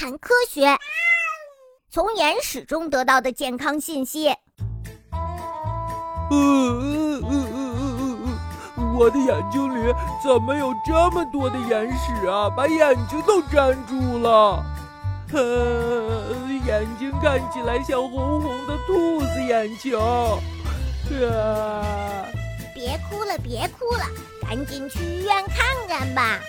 谈科学，从眼屎中得到的健康信息。呃呃呃呃呃，我的眼睛里怎么有这么多的眼屎啊？把眼睛都粘住了。呃，眼睛看起来像红红的兔子眼球。啊！别哭了，别哭了，赶紧去医院看看吧。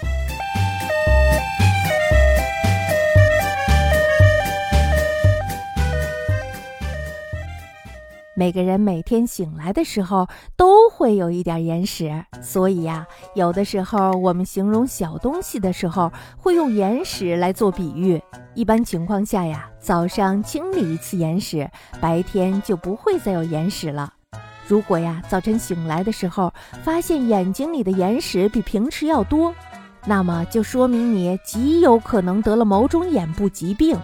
每个人每天醒来的时候都会有一点眼屎，所以呀，有的时候我们形容小东西的时候会用眼屎来做比喻。一般情况下呀，早上清理一次眼屎，白天就不会再有眼屎了。如果呀，早晨醒来的时候发现眼睛里的眼屎比平时要多，那么就说明你极有可能得了某种眼部疾病。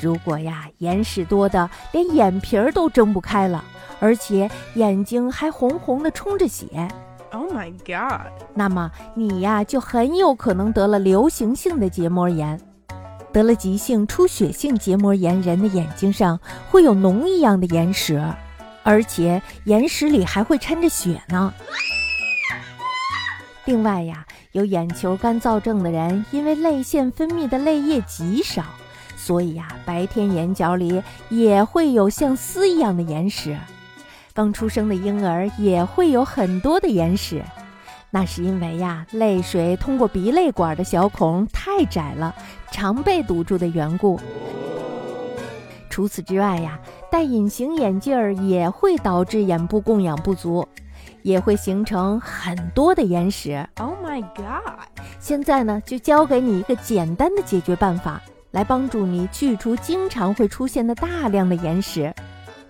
如果呀，眼屎多的连眼皮儿都睁不开了，而且眼睛还红红的充着血，Oh my god！那么你呀，就很有可能得了流行性的结膜炎。得了急性出血性结膜炎人的眼睛上会有脓一样的眼屎。而且眼屎里还会掺着血呢。另外呀，有眼球干燥症的人，因为泪腺分泌的泪液极少，所以呀，白天眼角里也会有像丝一样的眼屎。刚出生的婴儿也会有很多的眼屎，那是因为呀，泪水通过鼻泪管的小孔太窄了，常被堵住的缘故。除此之外呀，戴隐形眼镜儿也会导致眼部供氧不足，也会形成很多的眼屎。Oh my god！现在呢，就教给你一个简单的解决办法，来帮助你去除经常会出现的大量的眼屎。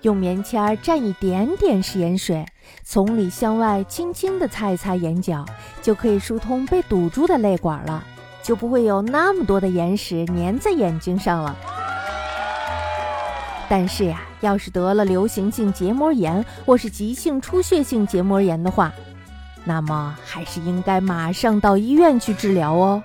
用棉签蘸一点点食盐水，从里向外轻轻地擦一擦眼角，就可以疏通被堵住的泪管了，就不会有那么多的眼屎粘在眼睛上了。但是呀，要是得了流行性结膜炎或是急性出血性结膜炎的话，那么还是应该马上到医院去治疗哦。